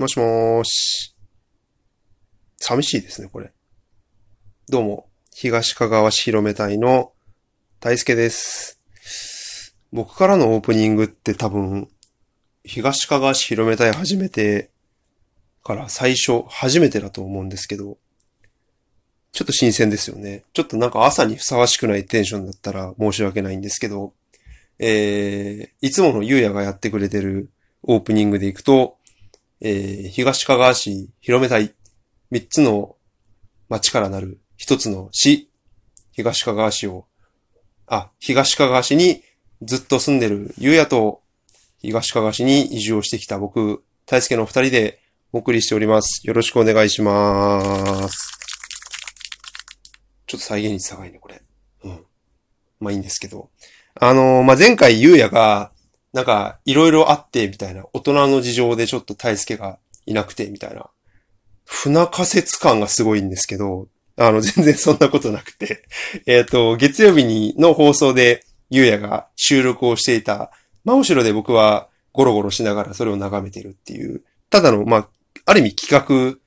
もしもーし。寂しいですね、これ。どうも、東かがわ市広め隊の大輔です。僕からのオープニングって多分、東かがわ市広め隊始めてから最初、初めてだと思うんですけど、ちょっと新鮮ですよね。ちょっとなんか朝にふさわしくないテンションだったら申し訳ないんですけど、えー、いつものゆうやがやってくれてるオープニングでいくと、えー、東かがわ市広めたい三つの町からなる一つの市、東かがわ市を、あ、東かがわ市にずっと住んでるゆうやと東かがわ市に移住をしてきた僕、大輔の二人でお送りしております。よろしくお願いします。ちょっと再現率高いね、これ。うん。まあいいんですけど。あのーまあ、前回ゆうやが、なんか、いろいろあって、みたいな、大人の事情でちょっと大輔がいなくて、みたいな。不仲仮説感がすごいんですけど、あの、全然そんなことなくて。えっと、月曜日に、の放送で、ゆうやが収録をしていた、真後ろで僕はゴロゴロしながらそれを眺めてるっていう、ただの、まあ、ある意味企画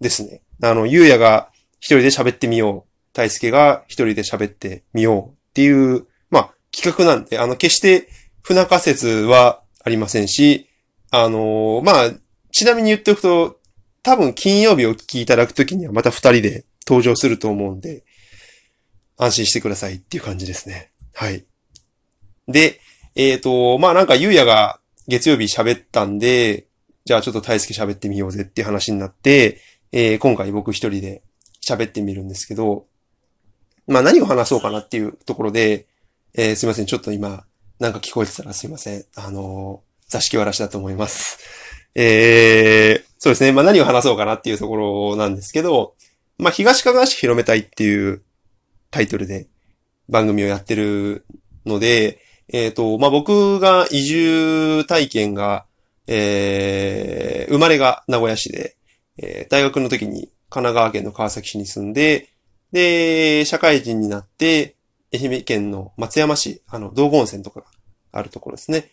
ですね。あの、ゆうやが一人で喋ってみよう。大輔が一人で喋ってみようっていう、まあ、企画なんで、あの、決して不仲説はありませんし、あのーまあ、ちなみに言っておくと、多分金曜日お聞きいただくときにはまた二人で登場すると思うんで、安心してくださいっていう感じですね。はい。で、えっ、と、まあなんかゆうやが月曜日喋ったんで、じゃあちょっと大輔喋ってみようぜっていう話になって、えー今回僕一人で喋ってみるんですけど、まあ何を話そうかなっていうところで、えーすいません、ちょっと今、なんか聞こえてたらすいません。あの座敷わらしだと思います。えー、そうですね。まあ何を話そうかなっていうところなんですけど、まあ東かがわ市広めたいっていうタイトルで番組をやってるので、えっ、と、まあ僕が移住体験が、えー、生まれが名古屋市で、えー大学の時に神奈川県の川崎市に住んで、で、社会人になって、愛媛県の松山市、あの、道後温泉とかあるところですね。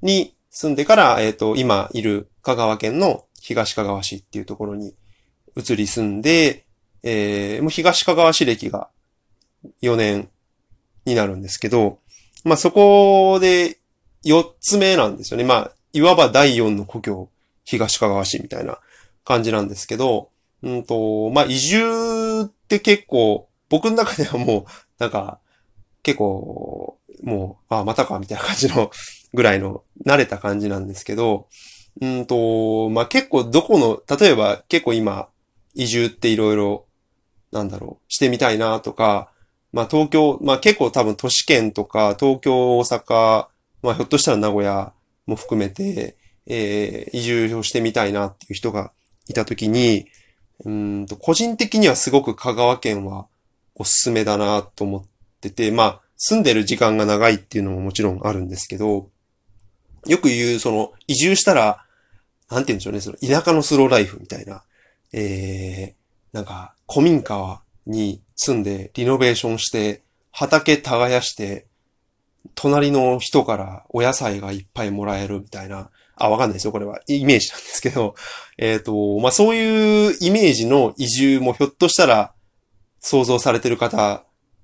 に住んでから、えっ、と、今いる香川県の東香川市っていうところに移り住んで、えーもう東香川市歴が4年になるんですけど、まあそこで4つ目なんですよね。まあ、いわば第4の故郷、東香川市みたいな感じなんですけど、うんと、まあ移住って結構、僕の中ではもう、なんか、結構、もう、あ、またか、みたいな感じの ぐらいの慣れた感じなんですけど、うんと、まあ、結構どこの、例えば結構今、移住っていろいろ、なんだろう、してみたいなとか、まあ、東京、まあ、結構多分都市圏とか、東京、大阪、まあ、ひょっとしたら名古屋も含めて、えー移住をしてみたいなっていう人がいたときに、うんと、個人的にはすごく香川県はおすすめだなと思ってて、まあ、住んでる時間が長いっていうのももちろんあるんですけど、よく言う、その、移住したら、なんて言うんでしょうね、その、田舎のスローライフみたいな、えー、なんか、古民家に住んで、リノベーションして、畑耕して、隣の人からお野菜がいっぱいもらえるみたいな、あ、わかんないですよ、これは。イメージなんですけど、えっ、と、まあ、そういうイメージの移住もひょっとしたら想像されてる方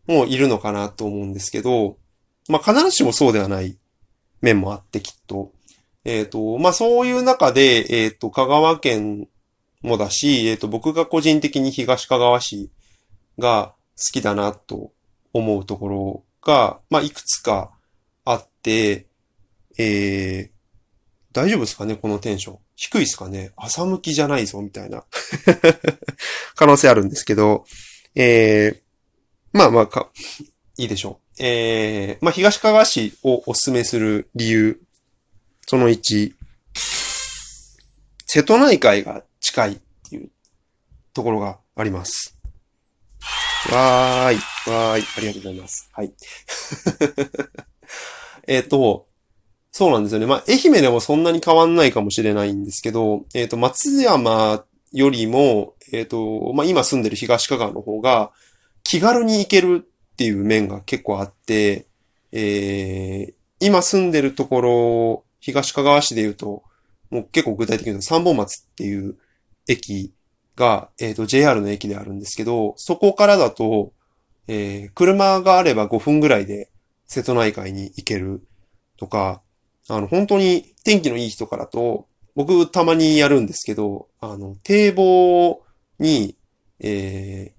もいるのかなと思うんですけど、まあ、必ずしもそうではない面もあってきっと。えっ、と、まあ、そういう中で、えっ、と、香川県もだし、えっ、と、僕が個人的に東香川市が好きだなと思うところが、まあ、いくつかあって、えー、大丈夫ですかねこのテンション。低いですかね朝向きじゃないぞ、みたいな。可能性あるんですけど、えー、まあまあか、いいでしょう。えー、まあ東かがわ市をお勧めする理由。その1、瀬戸内海が近いっていうところがあります。わーい、わーい、ありがとうございます。はい。えっと、そうなんですよね。まあ、愛媛でもそんなに変わんないかもしれないんですけど、えっと、松山よりも、えっと、まあ、今住んでる東香川の方が、気軽に行けるっていう面が結構あって、えー、今住んでるところ、東香川市で言うと、もう結構具体的に言うと三本松っていう駅が、えっ、と、JR の駅であるんですけど、そこからだと、えー、車があれば5分ぐらいで瀬戸内海に行けるとか、あの、本当に天気のいい日とかだと、僕たまにやるんですけど、あの、堤防に、えー、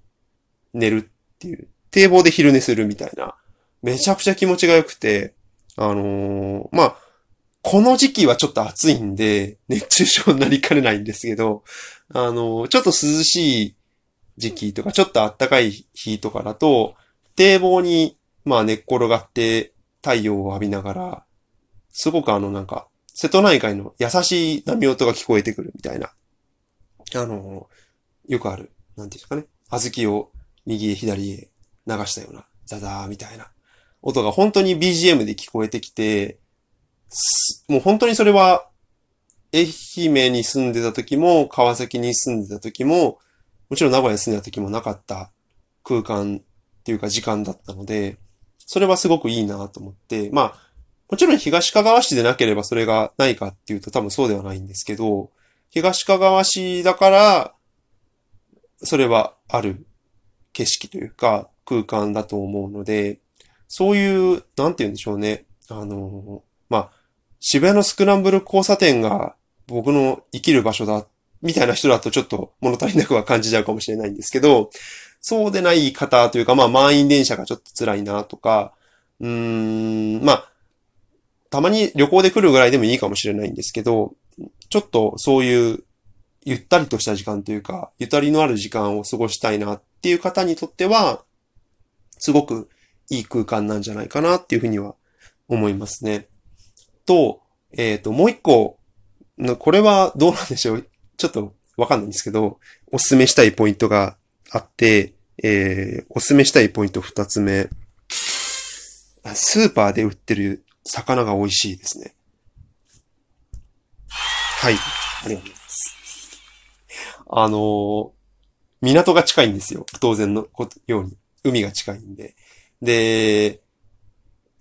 寝るっていう、堤防で昼寝するみたいな、めちゃくちゃ気持ちが良くて、あのー、まあ、この時期はちょっと暑いんで、熱中症になりかねないんですけど、あのー、ちょっと涼しい時期とか、ちょっと暖かい日とかだと、堤防に、まあ寝っ転がって太陽を浴びながら、すごくあのなんか、瀬戸内海の優しい波音が聞こえてくるみたいな。あの、よくある、なんていうんですかね。小豆を右へ左へ流したような、ザザーみたいな。音が本当に BGM で聞こえてきて、もう本当にそれは、愛媛に住んでた時も、川崎に住んでた時も、もちろん名古屋に住んでた時もなかった空間っていうか時間だったので、それはすごくいいなと思って、まあ、もちろん東かがわ市でなければそれがないかっていうと多分そうではないんですけど、東かがわ市だから、それはある。景色というか空間だと思うので、そういう、なんて言うんでしょうね。あの、まあ、渋谷のスクランブル交差点が僕の生きる場所だ、みたいな人だとちょっと物足りなくは感じちゃうかもしれないんですけど、そうでない方というか、まあ、満員電車がちょっと辛いなとか、うーん、まあ、たまに旅行で来るぐらいでもいいかもしれないんですけど、ちょっとそういうゆったりとした時間というか、ゆとりのある時間を過ごしたいなっっていう方にとっては、すごくいい空間なんじゃないかなっていうふうには思いますね。と、えっ、ー、と、もう一個、これはどうなんでしょう？ちょっとわかんないんですけど、おすすめしたいポイントがあって、えー、おすすめしたいポイント二つ目。スーパーで売ってる魚が美味しいですね。はい。ありがとうございます。あのー、港が近いんですよ。当然のように。海が近いんで。で、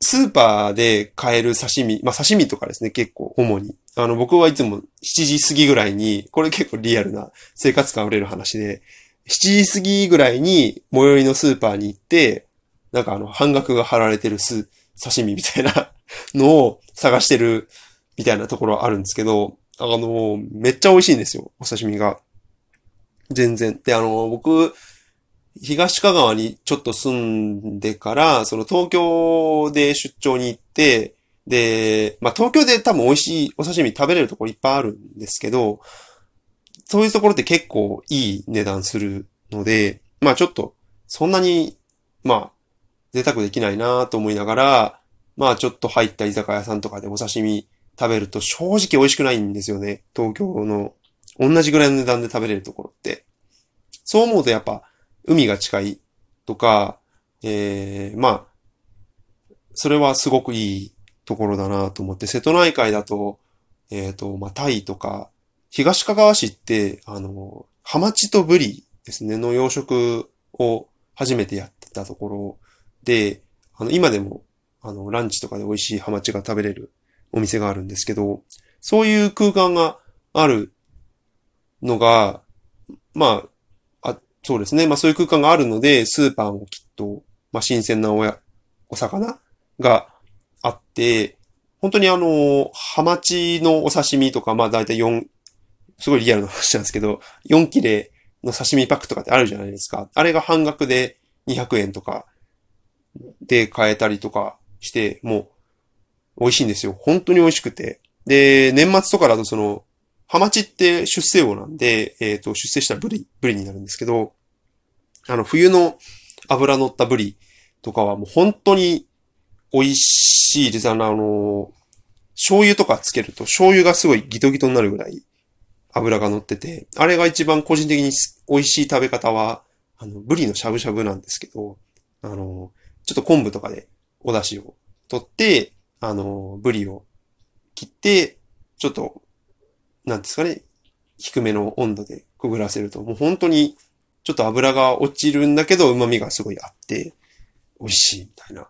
スーパーで買える刺身、まあ刺身とかですね、結構主に。あの、僕はいつも7時過ぎぐらいに、これ結構リアルな生活感あふれる話で、7時過ぎぐらいに最寄りのスーパーに行って、なんかあの、半額が貼られてる刺身みたいな のを探してるみたいなところはあるんですけど、あの、めっちゃ美味しいんですよ、お刺身が。全然。で、あの、僕、東香川にちょっと住んでから、その東京で出張に行って、で、まあ東京で多分美味しいお刺身食べれるところいっぱいあるんですけど、そういうところって結構いい値段するので、まあちょっと、そんなに、まあ、贅沢できないなと思いながら、まあちょっと入った居酒屋さんとかでお刺身食べると正直美味しくないんですよね。東京の同じぐらいの値段で食べれるところって。そう思うとやっぱ海が近いとか、ええー、まあ、それはすごくいいところだなと思って、瀬戸内海だと、えっ、ー、と、まあ、タイとか、東かがわ市って、あの、ハマチとブリですね、の養殖を初めてやってたところで、あの、今でも、あの、ランチとかで美味しいハマチが食べれるお店があるんですけど、そういう空間があるのが、まあ、あ、そうですね。まあそういう空間があるので、スーパーもきっと、まあ新鮮なおや、お魚があって、本当にあの、ハマチのお刺身とか、まあ大体4、すごいリアルな話なんですけど、4切れの刺身パックとかってあるじゃないですか。あれが半額で200円とかで買えたりとかして、もう美味しいんですよ。本当に美味しくて。で、年末とかだとその、ハマチって出世魚なんで、えっ、ー、と、出世したらブリ、ブリになるんですけど、あの、冬の油乗ったブリとかはもう本当に美味しいです。あの、醤油とかつけると醤油がすごいギトギトになるぐらい油が乗ってて、あれが一番個人的に美味しい食べ方は、あの、ブリのしゃぶしゃぶなんですけど、あの、ちょっと昆布とかでお出汁を取って、あの、ブリを切って、ちょっと、なんですかね、低めの温度でくぐらせると、もう本当に、ちょっと油が落ちるんだけど、旨味がすごいあって、美味しいみたいな。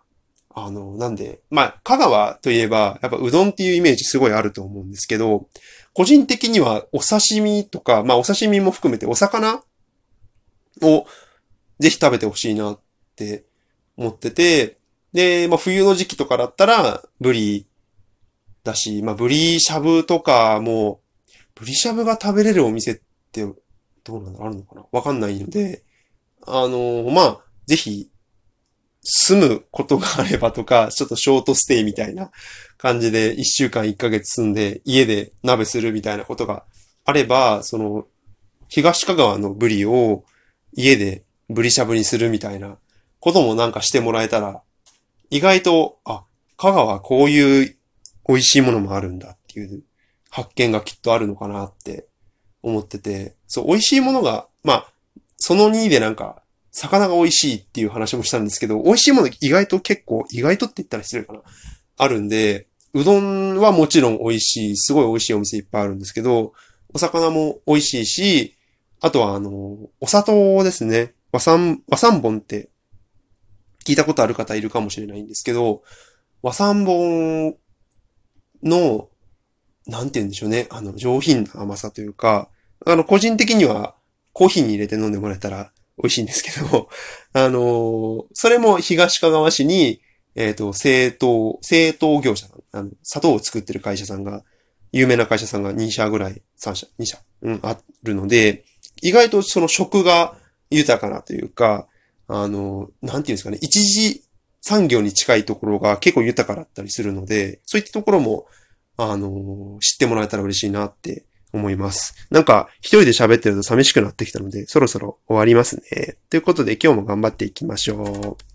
あの、なんで、まあ、香川といえば、やっぱうどんっていうイメージすごいあると思うんですけど、個人的にはお刺身とか、まあお刺身も含めてお魚をぜひ食べてほしいなって思ってて、で、まあ冬の時期とかだったら、ブリだし、まあブリしゃぶとかも、ブリしゃぶが食べれるお店ってどうなんだあるのかな？わかんないので、あのまあ、ぜひ住むことがあればとか、ちょっとショートステイみたいな感じで、一週間一ヶ月住んで、家で鍋するみたいなことがあれば、その、東香川のブリを家でブリしゃぶにするみたいなこともなんかしてもらえたら、意外と、あ、香川こういう美味しいものもあるんだっていう発見がきっとあるのかなって思ってて、そう、美味しいものが、まあ、その2でなんか魚が美味しいっていう話もしたんですけど、美味しいもの意外と結構、意外とって言ったら失礼かな。あるんで、うどんはもちろん美味しい、すごい美味しいお店いっぱいあるんですけど、お魚も美味しいし、あとはあの、お砂糖ですね。和三、和三本って聞いたことある方いるかもしれないんですけど、和三本の、なんて言うんでしょうね。あの、上品な甘さというか、あの、個人的にはコーヒーに入れて飲んでもらえたら美味しいんですけど、あのー、それも東かがわ市に、えっ、ー、と、製糖、製糖業者あの、砂糖を作ってる会社さんが、有名な会社さんが2社ぐらい、3社、2社、うん、あるので、意外とその食が豊かなというか、あの、なんていうんですかね、一時産業に近いところが結構豊かだったりするので、そういったところも、あの、知ってもらえたら嬉しいなって思います。なんか、一人で喋ってると寂しくなってきたので、そろそろ終わりますね。ということで今日も頑張っていきましょう。